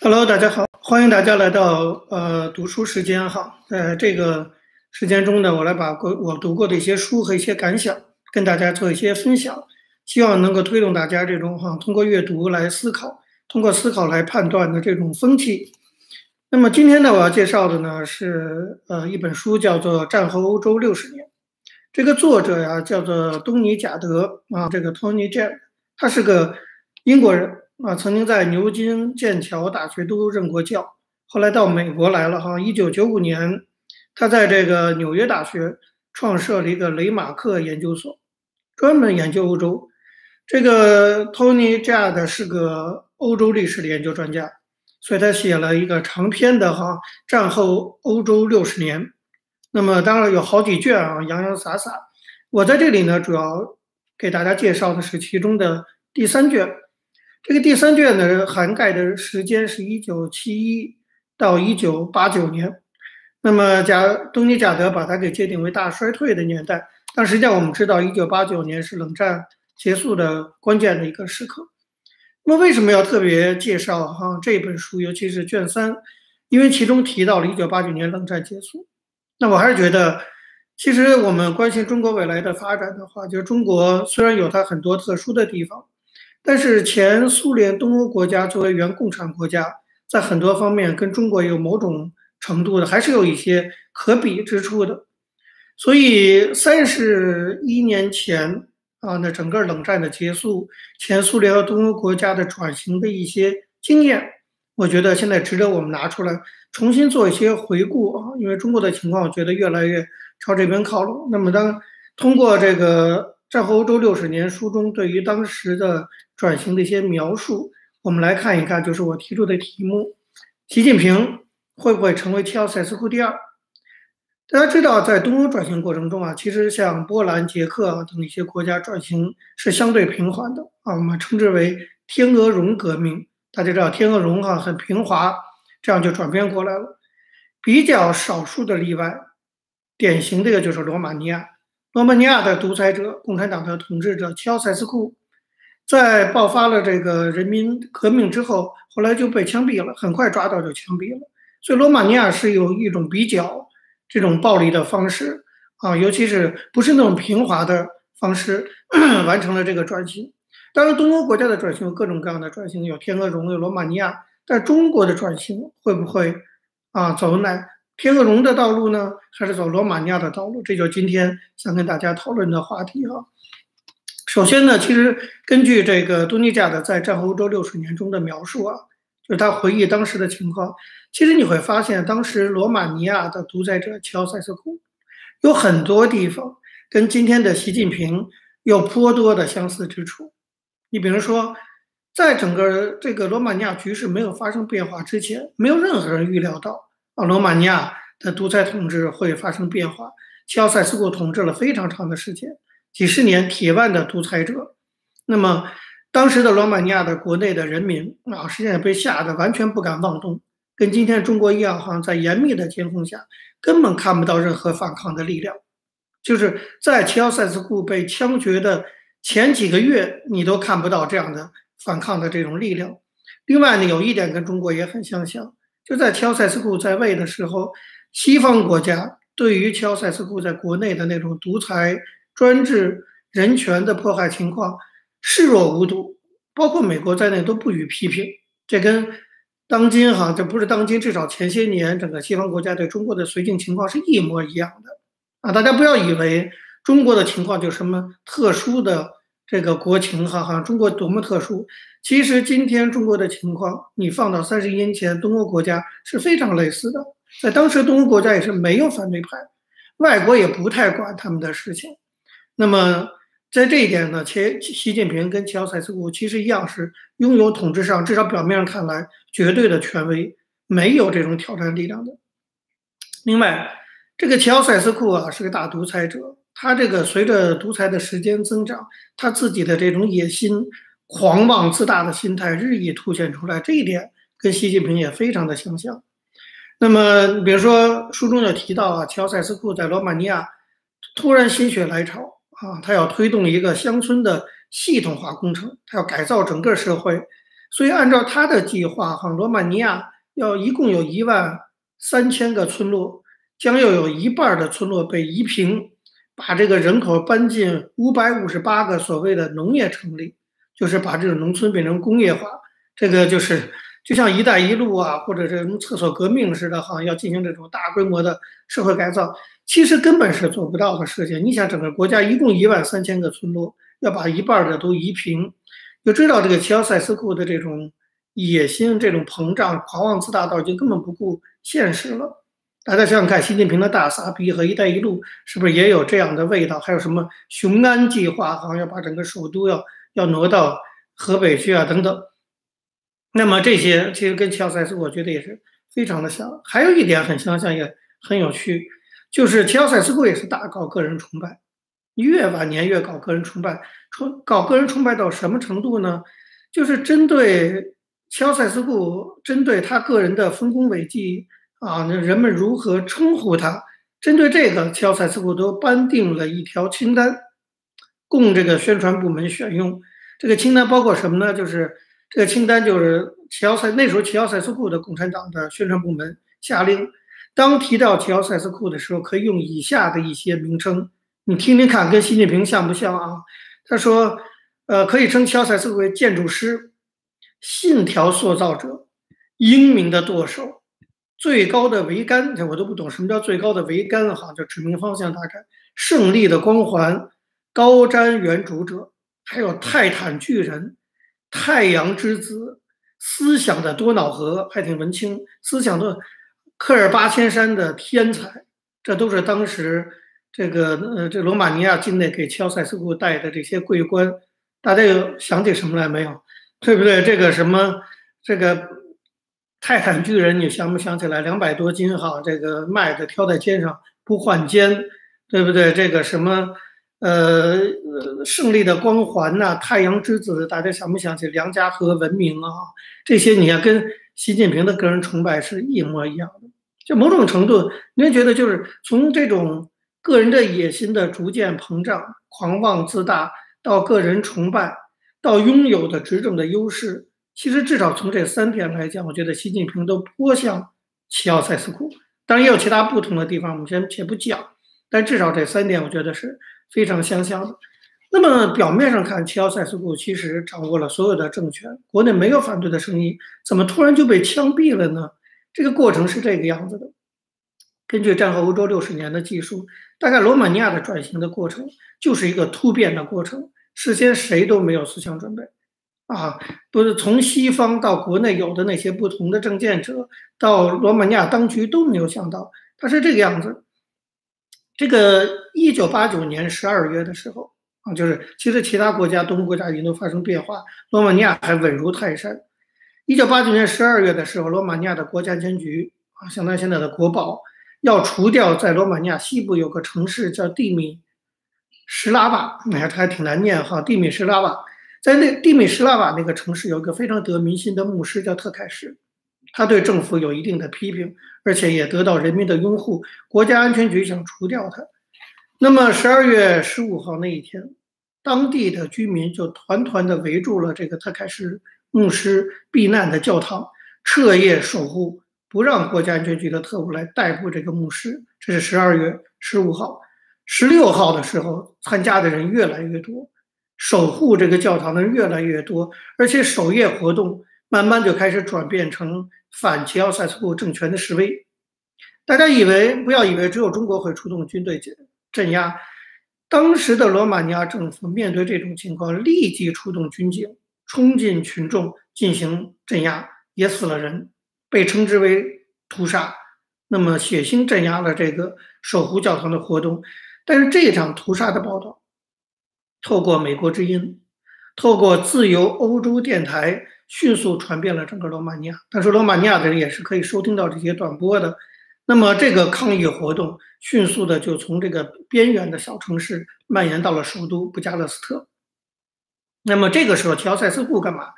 Hello，大家好，欢迎大家来到呃读书时间哈。在这个时间中呢，我来把过我读过的一些书和一些感想跟大家做一些分享，希望能够推动大家这种哈通过阅读来思考，通过思考来判断的这种风气。那么今天呢，我要介绍的呢是呃一本书，叫做《战后欧洲六十年》。这个作者呀叫做东尼贾德啊，这个 Tony j a c 他是个英国人。啊，曾经在牛津、剑桥大学都任过教，后来到美国来了哈。一九九五年，他在这个纽约大学创设了一个雷马克研究所，专门研究欧洲。这个 Tony Judd 是个欧洲历史的研究专家，所以他写了一个长篇的哈战后欧洲六十年。那么当然有好几卷啊，洋洋洒洒。我在这里呢，主要给大家介绍的是其中的第三卷。这个第三卷呢，涵盖的时间是一九七一到一九八九年。那么，贾东尼贾德把它给界定为大衰退的年代。但实际上，我们知道，一九八九年是冷战结束的关键的一个时刻。那么，为什么要特别介绍哈这本书，尤其是卷三？因为其中提到了一九八九年冷战结束。那我还是觉得，其实我们关心中国未来的发展的话，就是中国虽然有它很多特殊的地方。但是前苏联东欧国家作为原共产国家，在很多方面跟中国有某种程度的，还是有一些可比之处的。所以三十一年前啊，那整个冷战的结束，前苏联和东欧国家的转型的一些经验，我觉得现在值得我们拿出来重新做一些回顾啊。因为中国的情况，我觉得越来越朝这边靠拢。那么当通过这个。战后欧洲六十年书中对于当时的转型的一些描述，我们来看一看，就是我提出的题目：习近平会不会成为齐奥塞斯库第二？大家知道，在东欧转型过程中啊，其实像波兰、捷克等一些国家转型是相对平缓的啊，我们称之为“天鹅绒革命”。大家知道，天鹅绒哈很平滑，这样就转变过来了。比较少数的例外，典型的就是罗马尼亚。罗马尼亚的独裁者、共产党的统治者齐奥塞斯库，在爆发了这个人民革命之后，后来就被枪毙了，很快抓到就枪毙了。所以罗马尼亚是有一种比较这种暴力的方式啊，尤其是不是那种平滑的方式 完成了这个转型。当然，东欧国家的转型有各种各样的转型，有天鹅绒，有罗马尼亚，但中国的转型会不会啊走哪？天鹅绒的道路呢，还是走罗马尼亚的道路？这就是今天想跟大家讨论的话题哈。首先呢，其实根据这个多尼加的在战后欧洲六十年中的描述啊，就是他回忆当时的情况。其实你会发现，当时罗马尼亚的独裁者乔塞斯库有很多地方跟今天的习近平有颇多的相似之处。你比如说，在整个这个罗马尼亚局势没有发生变化之前，没有任何人预料到。啊，罗马尼亚的独裁统治会发生变化。齐奥塞斯库统治了非常长的时间，几十年铁腕的独裁者。那么，当时的罗马尼亚的国内的人民啊，实际上被吓得完全不敢妄动，跟今天中国一样，好像在严密的监控下，根本看不到任何反抗的力量。就是在齐奥塞斯库被枪决的前几个月，你都看不到这样的反抗的这种力量。另外呢，有一点跟中国也很相像。就在齐奥塞斯库在位的时候，西方国家对于齐奥塞斯库在国内的那种独裁、专制、人权的迫害情况视若无睹，包括美国在内都不予批评。这跟当今哈，这不是当今，至少前些年整个西方国家对中国的绥靖情况是一模一样的啊！大家不要以为中国的情况就什么特殊的这个国情哈，哈中国多么特殊。其实今天中国的情况，你放到三十年前，东欧国家是非常类似的。在当时，东欧国家也是没有反对派，外国也不太管他们的事情。那么在这一点呢，其习近平跟齐奥塞斯库其实一样，是拥有统治上至少表面上看来绝对的权威，没有这种挑战力量的。另外，这个齐奥塞斯库啊是个大独裁者，他这个随着独裁的时间增长，他自己的这种野心。狂妄自大的心态日益凸显出来，这一点跟习近平也非常的相像。那么，比如说书中有提到啊，乔塞斯库在罗马尼亚突然心血来潮啊，他要推动一个乡村的系统化工程，他要改造整个社会，所以按照他的计划，哈，罗马尼亚要一共有一万三千个村落，将要有一半的村落被夷平，把这个人口搬进五百五十八个所谓的农业城里，就是把这个农村变成工业化，这个就是就像“一带一路”啊，或者这种厕所革命似的，好像要进行这种大规模的社会改造，其实根本是做不到的事情。你想，整个国家一共一万三千个村落。要把一半的都移平，就知道这个齐奥塞斯库的这种野心、这种膨胀、狂妄自大，到已经根本不顾现实了。大家想想看，习近平的大撒逼和“一带一路”是不是也有这样的味道？还有什么雄安计划，好像要把整个首都要要挪到河北去啊，等等。那么这些其实跟齐奥塞斯，我觉得也是非常的像。还有一点很相像，也很有趣，就是齐奥塞斯库也是大搞个人崇拜。越晚年越搞个人崇拜，崇搞个人崇拜到什么程度呢？就是针对乔塞斯库，针对他个人的丰功伟绩啊，那人们如何称呼他？针对这个，乔塞斯库都颁定了一条清单，供这个宣传部门选用。这个清单包括什么呢？就是这个清单就是乔塞那时候乔塞斯库的共产党的宣传部门下令，当提到乔塞斯库的时候，可以用以下的一些名称。你听听看，跟习近平像不像啊？他说，呃，可以称乔塞斯为建筑师、信条塑造者、英明的舵手、最高的桅杆。这我都不懂什么叫最高的桅杆，哈，就指明方向，大概胜利的光环、高瞻远瞩者，还有泰坦巨人、太阳之子、思想的多瑙河，还挺文青，思想的科尔巴千山的天才，这都是当时。这个呃，这罗马尼亚境内给乔塞斯库带的这些桂冠，大家有想起什么来没有？对不对？这个什么，这个泰坦巨人，你想不想起来？两百多斤哈，这个麦子挑在肩上不换肩，对不对？这个什么，呃，胜利的光环呐，太阳之子，大家想不想起梁家河文明啊？这些你看跟习近平的个人崇拜是一模一样的。就某种程度，您觉得就是从这种。个人的野心的逐渐膨胀、狂妄自大，到个人崇拜，到拥有的执政的优势，其实至少从这三点来讲，我觉得习近平都颇像齐奥塞斯库。当然也有其他不同的地方，我们先且不讲。但至少这三点，我觉得是非常相像的。那么表面上看，齐奥塞斯库其实掌握了所有的政权，国内没有反对的声音，怎么突然就被枪毙了呢？这个过程是这个样子的。根据战后欧洲六十年的技术，大概罗马尼亚的转型的过程就是一个突变的过程，事先谁都没有思想准备，啊，不是从西方到国内有的那些不同的政见者，到罗马尼亚当局都没有想到，它是这个样子。这个一九八九年十二月的时候啊，就是其实其他国家东欧国家已经都发生变化，罗马尼亚还稳如泰山。一九八九年十二月的时候，罗马尼亚的国家安全局啊，相当于现在的国宝。要除掉在罗马尼亚西部有个城市叫蒂米什拉瓦，哎，它还挺难念哈。蒂米什拉瓦，在那蒂米什拉瓦那个城市有一个非常得民心的牧师叫特凯什，他对政府有一定的批评，而且也得到人民的拥护。国家安全局想除掉他，那么十二月十五号那一天，当地的居民就团团的围住了这个特凯什牧师避难的教堂，彻夜守护。不让国家安全局的特务来逮捕这个牧师，这是十二月十五号、十六号的时候，参加的人越来越多，守护这个教堂的人越来越多，而且守夜活动慢慢就开始转变成反齐奥塞斯库政权的示威。大家以为不要以为只有中国会出动军队镇镇压，当时的罗马尼亚政府面对这种情况，立即出动军警冲进群众进行镇压，也死了人。被称之为屠杀，那么血腥镇压了这个守护教堂的活动。但是这场屠杀的报道，透过美国之音，透过自由欧洲电台，迅速传遍了整个罗马尼亚。但是罗马尼亚的人也是可以收听到这些短波的。那么这个抗议活动迅速的就从这个边缘的小城市蔓延到了首都布加勒斯特。那么这个时候，乔塞斯库干嘛？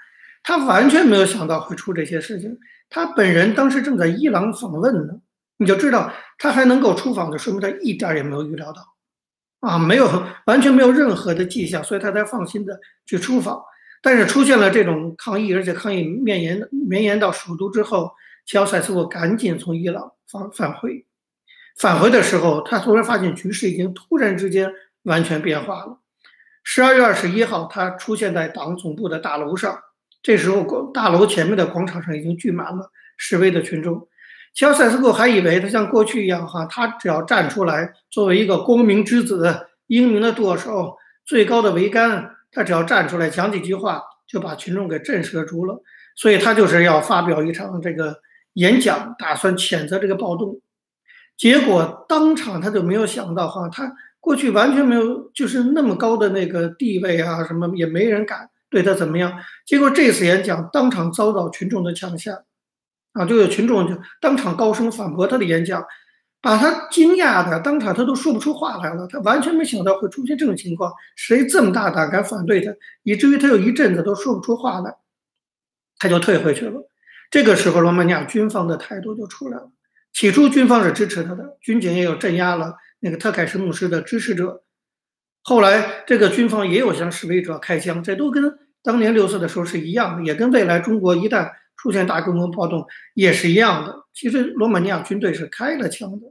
他完全没有想到会出这些事情。他本人当时正在伊朗访问呢，你就知道他还能够出访，就说明他一点也没有预料到，啊，没有完全没有任何的迹象，所以他才放心的去出访。但是出现了这种抗议，而且抗议绵延绵延到首都之后，齐奥塞斯库赶紧从伊朗返返回。返回的时候，他突然发现局势已经突然之间完全变化了。十二月二十一号，他出现在党总部的大楼上，这时候大楼前面的广场上已经聚满了示威的群众。乔塞斯库还以为他像过去一样，哈，他只要站出来，作为一个光明之子、英明的舵手、最高的桅杆，他只要站出来讲几句话，就把群众给震慑住了。所以他就是要发表一场这个演讲，打算谴责这个暴动。结果当场他就没有想到，哈，他过去完全没有就是那么高的那个地位啊，什么也没人敢对他怎么样。结果这次演讲当场遭到群众的抢下。啊，就有群众就当场高声反驳他的演讲，把他惊讶的当场他都说不出话来了。他完全没想到会出现这种情况，谁这么大胆敢反对他，以至于他有一阵子都说不出话来，他就退回去了。这个时候，罗马尼亚军方的态度就出来了。起初，军方是支持他的，军警也有镇压了那个特凯什牧师的支持者。后来，这个军方也有向示威者开枪，这都跟当年六四的时候是一样的，也跟未来中国一旦。出现大规模暴动也是一样的。其实罗马尼亚军队是开了枪的，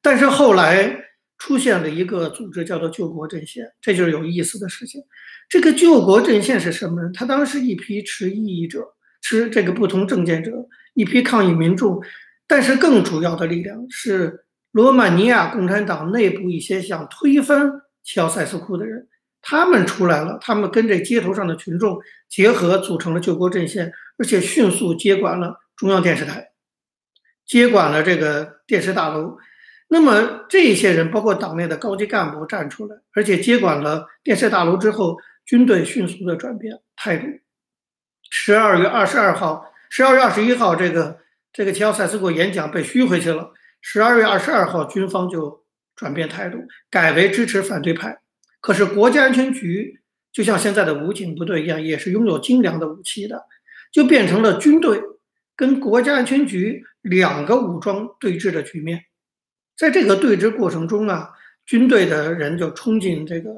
但是后来出现了一个组织叫做救国阵线，这就是有意思的事情。这个救国阵线是什么人？他当时一批持异议者，持这个不同政见者，一批抗议民众，但是更主要的力量是罗马尼亚共产党内部一些想推翻齐奥塞斯库的人。他们出来了，他们跟这街头上的群众结合，组成了救国阵线，而且迅速接管了中央电视台，接管了这个电视大楼。那么这些人，包括党内的高级干部站出来，而且接管了电视大楼之后，军队迅速的转变态度。十二月二十二号，十二月二十一号，这个这个齐奥塞斯库演讲被虚回去了。十二月二十二号，军方就转变态度，改为支持反对派。可是国家安全局就像现在的武警部队一样，也是拥有精良的武器的，就变成了军队跟国家安全局两个武装对峙的局面。在这个对峙过程中啊，军队的人就冲进这个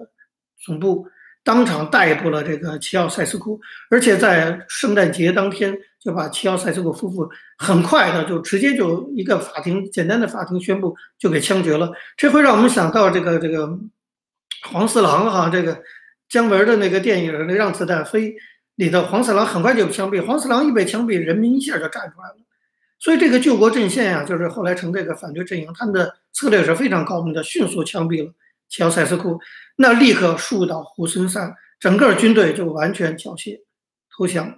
总部，当场逮捕了这个齐奥塞斯库，而且在圣诞节当天就把齐奥塞斯库夫妇很快的就直接就一个法庭简单的法庭宣布就给枪决了。这会让我们想到这个这个。黄四郎哈，这个姜文的那个电影《让子弹飞》里头，黄四郎很快就枪毙。黄四郎一被枪毙，人民一下就站出来了。所以这个救国阵线呀，就是后来成这个反对阵营，他们的策略是非常高明的，迅速枪毙了乔塞斯库，那立刻树倒猢狲散，整个军队就完全缴械投降。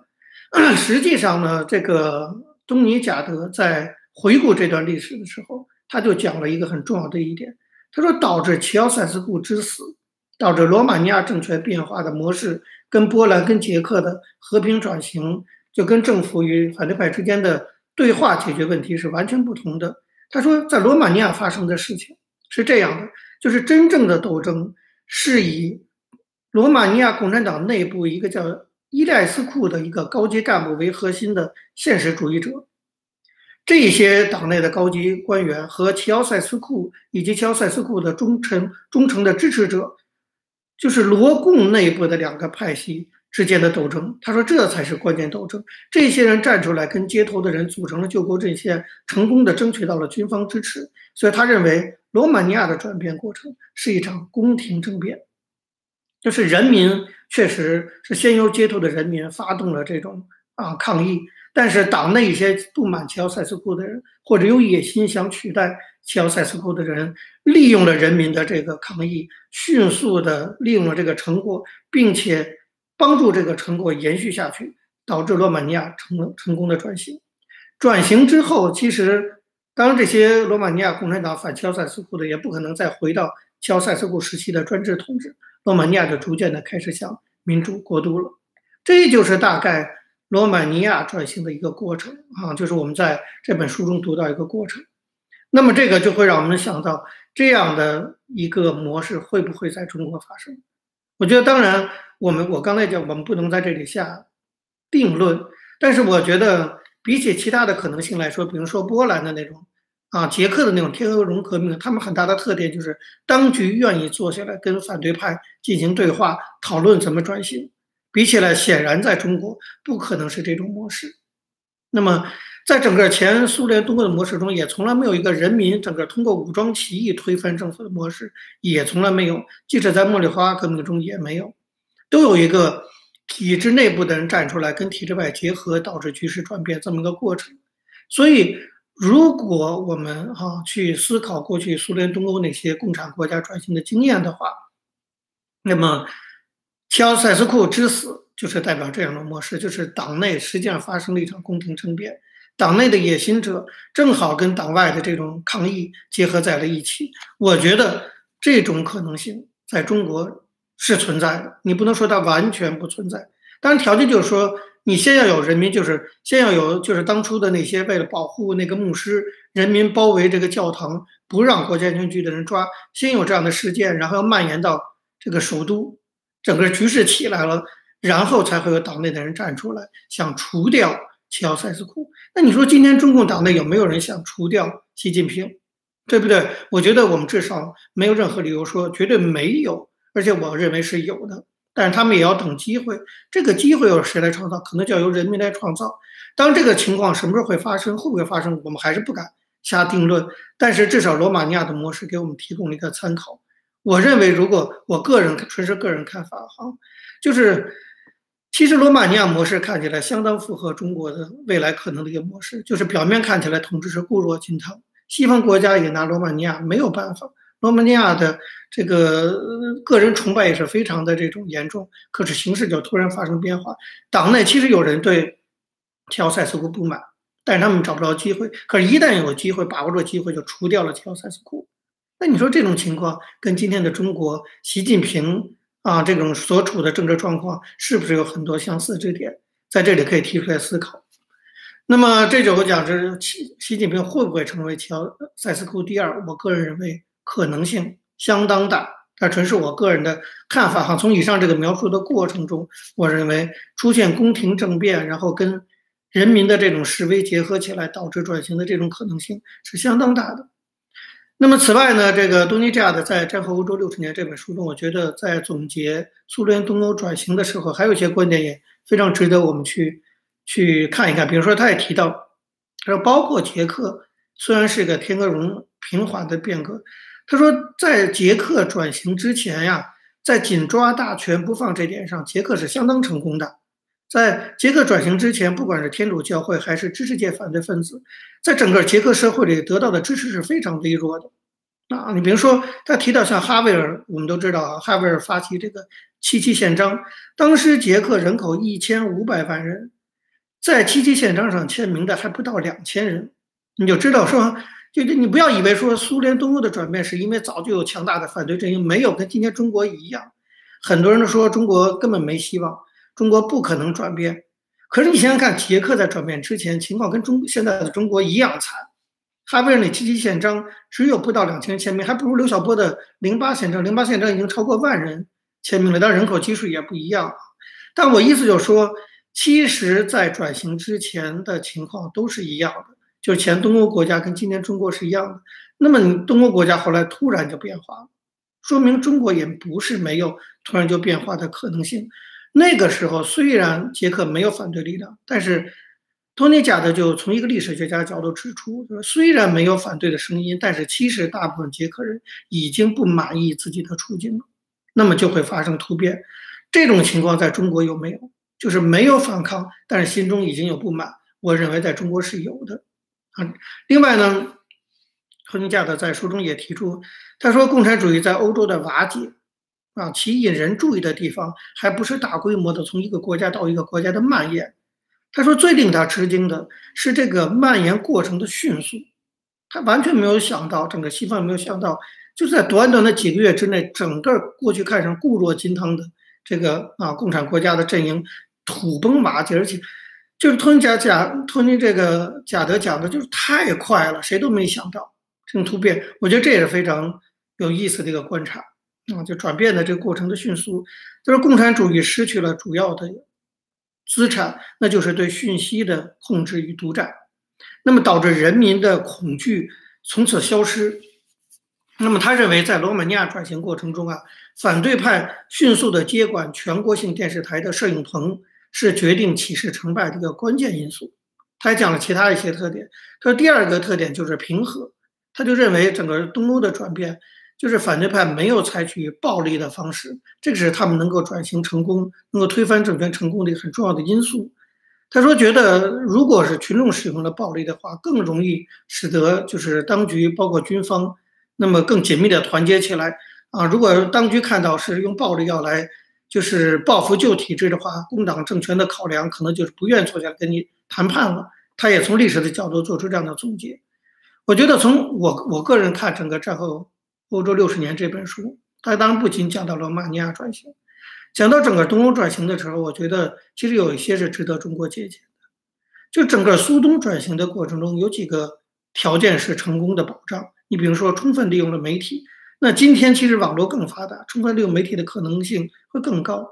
实际上呢，这个东尼贾德在回顾这段历史的时候，他就讲了一个很重要的一点。他说，导致齐奥塞斯库之死，导致罗马尼亚政权变化的模式，跟波兰、跟捷克的和平转型，就跟政府与反对派之间的对话解决问题是完全不同的。他说，在罗马尼亚发生的事情是这样的，就是真正的斗争是以罗马尼亚共产党内部一个叫伊代斯库的一个高级干部为核心的现实主义者。这些党内的高级官员和齐奥塞斯库以及齐奥塞斯库的忠诚忠诚的支持者，就是罗共内部的两个派系之间的斗争。他说，这才是关键斗争。这些人站出来跟街头的人组成了救国阵线，成功的争取到了军方支持。所以他认为，罗马尼亚的转变过程是一场宫廷政变，就是人民确实是先由街头的人民发动了这种啊抗议。但是党内一些不满齐奥塞斯库的人，或者有野心想取代齐奥塞斯库的人，利用了人民的这个抗议，迅速的利用了这个成果，并且帮助这个成果延续下去，导致罗马尼亚成成功的转型。转型之后，其实当这些罗马尼亚共产党反齐奥塞斯库的也不可能再回到乔塞斯库时期的专制统治，罗马尼亚就逐渐的开始向民主过渡了。这就是大概。罗马尼亚转型的一个过程啊，就是我们在这本书中读到一个过程。那么这个就会让我们想到，这样的一个模式会不会在中国发生？我觉得，当然，我们我刚才讲，我们不能在这里下定论。但是，我觉得比起其他的可能性来说，比如说波兰的那种啊，捷克的那种天鹅绒革命，他们很大的特点就是当局愿意坐下来跟反对派进行对话，讨论怎么转型。比起来，显然在中国不可能是这种模式。那么，在整个前苏联东欧的模式中，也从来没有一个人民整个通过武装起义推翻政府的模式，也从来没有。即使在茉莉花革命中也没有，都有一个体制内部的人站出来跟体制外结合，导致局势转变这么一个过程。所以，如果我们哈去思考过去苏联东欧那些共产国家转型的经验的话，那么乔塞斯库之死。就是代表这样的模式，就是党内实际上发生了一场宫廷政变，党内的野心者正好跟党外的这种抗议结合在了一起。我觉得这种可能性在中国是存在的，你不能说它完全不存在。当然，条件就是说，你先要有人民，就是先要有，就是当初的那些为了保护那个牧师，人民包围这个教堂，不让国家安全局的人抓，先有这样的事件，然后要蔓延到这个首都，整个局势起来了。然后才会有党内的人站出来，想除掉齐奥塞斯库。那你说今天中共党内有没有人想除掉习近平，对不对？我觉得我们至少没有任何理由说绝对没有，而且我认为是有的。但是他们也要等机会，这个机会由谁来创造？可能就要由人民来创造。当这个情况什么时候会发生，会不会发生，我们还是不敢下定论。但是至少罗马尼亚的模式给我们提供了一个参考。我认为，如果我个人纯是个人看法，哈，就是。其实罗马尼亚模式看起来相当符合中国的未来可能的一个模式，就是表面看起来统治是固若金汤，西方国家也拿罗马尼亚没有办法。罗马尼亚的这个个人崇拜也是非常的这种严重，可是形势就突然发生变化。党内其实有人对乔塞斯库不满，但是他们找不着机会。可是，一旦有机会，把握住机会就除掉了乔塞斯库。那你说这种情况跟今天的中国习近平？啊，这种所处的政治状况是不是有很多相似之点？在这里可以提出来思考。那么这就我讲，是习习近平会不会成为乔塞斯库第二？我个人认为可能性相当大，但纯是我个人的看法哈。从以上这个描述的过程中，我认为出现宫廷政变，然后跟人民的这种示威结合起来，导致转型的这种可能性是相当大的。那么，此外呢，这个东尼加的在《战后欧洲六十年》这本书中，我觉得在总结苏联东欧转型的时候，还有一些观点也非常值得我们去去看一看。比如说，他也提到，他说，包括捷克虽然是个天鹅绒平缓的变革，他说，在捷克转型之前呀，在紧抓大权不放这点上，捷克是相当成功的。在捷克转型之前，不管是天主教会还是知识界反对分子，在整个捷克社会里得到的支持是非常微弱的。啊，你比如说，他提到像哈维尔，我们都知道，哈维尔发起这个七七宪章，当时捷克人口一千五百万人，在七七宪章上签名的还不到两千人，你就知道说，就你不要以为说苏联东欧的转变是因为早就有强大的反对阵营，没有跟今天中国一样，很多人都说中国根本没希望。中国不可能转变，可是你想想看，捷克在转变之前情况跟中现在的中国一样惨。哈维尔那七七宪章只有不到两千人签名，还不如刘晓波的零八宪章。零八宪章已经超过万人签名了，但人口基数也不一样。但我意思就是说，其实，在转型之前的情况都是一样的，就是前东欧国家跟今天中国是一样的。那么你东欧国家后来突然就变化了，说明中国也不是没有突然就变化的可能性。那个时候，虽然捷克没有反对力量，但是托尼贾德就从一个历史学家角度指出，就是虽然没有反对的声音，但是其实大部分捷克人已经不满意自己的处境了，那么就会发生突变。这种情况在中国有没有？就是没有反抗，但是心中已经有不满。我认为在中国是有的啊。另外呢，托尼贾德在书中也提出，他说共产主义在欧洲的瓦解。啊，其引人注意的地方还不是大规模的从一个国家到一个国家的蔓延。他说，最令他吃惊的是这个蔓延过程的迅速。他完全没有想到，整个西方没有想到，就在短短的几个月之内，整个过去看上固若金汤的这个啊共产国家的阵营土崩瓦解，而且就是托尼贾贾托尼这个贾德讲的就是太快了，谁都没想到这种突变。我觉得这也是非常有意思的一个观察。啊，就转变的这个过程的迅速，就是共产主义失去了主要的资产，那就是对讯息的控制与独占，那么导致人民的恐惧从此消失。那么他认为，在罗马尼亚转型过程中啊，反对派迅速的接管全国性电视台的摄影棚是决定起事成败的一个关键因素。他还讲了其他一些特点。他说第二个特点就是平和，他就认为整个东欧的转变就是反对派没有采取暴力的方式，这个是他们能够转型成功、能够推翻政权成功的一个很重要的因素。他说觉得如果是群众使用了暴力的话，更容易使得就是当局包括军方那么更紧密的团结起来。啊，如果当局看到是用暴力要来，就是报复旧体制的话，工党政权的考量可能就是不愿坐下来跟你谈判了。他也从历史的角度做出这样的总结。我觉得从我我个人看整个战后欧洲六十年这本书，它当然不仅讲到了马尼亚转型，讲到整个东欧转型的时候，我觉得其实有一些是值得中国借鉴的。就整个苏东转型的过程中，有几个条件是成功的保障。你比如说，充分利用了媒体。那今天其实网络更发达，充分利用媒体的可能性会更高。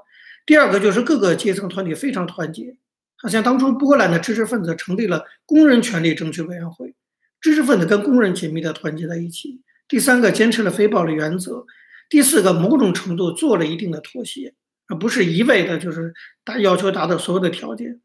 第二个就是各个阶层团体非常团结，好像当初波兰的知识分子成立了工人权利争取委员会，知识分子跟工人紧密的团结在一起。第三个坚持了非暴力原则，第四个某种程度做了一定的妥协，而不是一味的就是达要求达到所有的条件。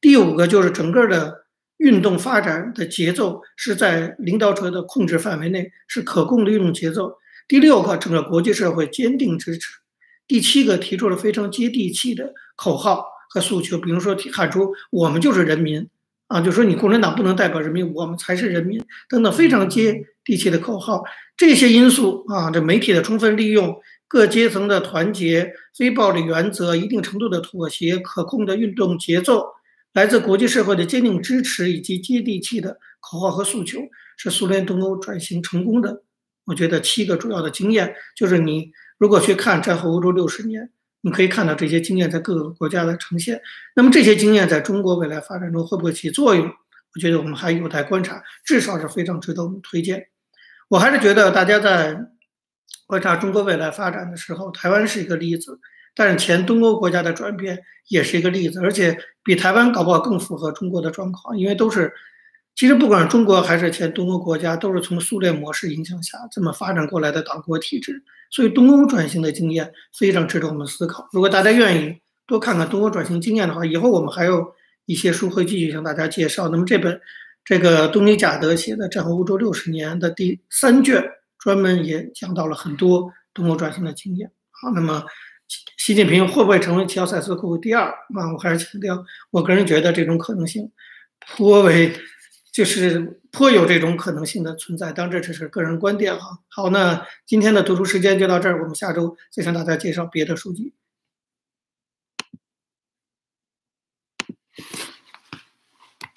第五个就是整个的运动发展的节奏是在领导者的控制范围内，是可控的运动节奏。第六个，整个国际社会坚定支持；第七个，提出了非常接地气的口号和诉求，比如说喊出“我们就是人民”，啊，就说你共产党不能代表人民，我们才是人民等等，非常接地气的口号。这些因素啊，这媒体的充分利用、各阶层的团结、非暴力原则、一定程度的妥协、可控的运动节奏、来自国际社会的坚定支持以及接地气的口号和诉求，是苏联东欧转型成功的。我觉得七个主要的经验，就是你如果去看战后欧洲六十年，你可以看到这些经验在各个国家的呈现。那么这些经验在中国未来发展中会不会起作用？我觉得我们还有待观察，至少是非常值得我们推荐。我还是觉得大家在观察中国未来发展的时候，台湾是一个例子，但是前东欧国家的转变也是一个例子，而且比台湾搞不好更符合中国的状况，因为都是。其实，不管中国还是前东欧国家，都是从苏联模式影响下这么发展过来的党国体制，所以东欧转型的经验非常值得我们思考。如果大家愿意多看看东欧转型经验的话，以后我们还有一些书会继续向大家介绍。那么这本这个东尼贾德写的《战后欧洲六十年》的第三卷，专门也讲到了很多东欧转型的经验。好，那么习近平会不会成为乔塞斯库第二？啊，我还是强调，我个人觉得这种可能性颇为。就是颇有这种可能性的存在，当然这只是个人观点哈。好，那今天的读书时间就到这儿，我们下周再向大家介绍别的书籍。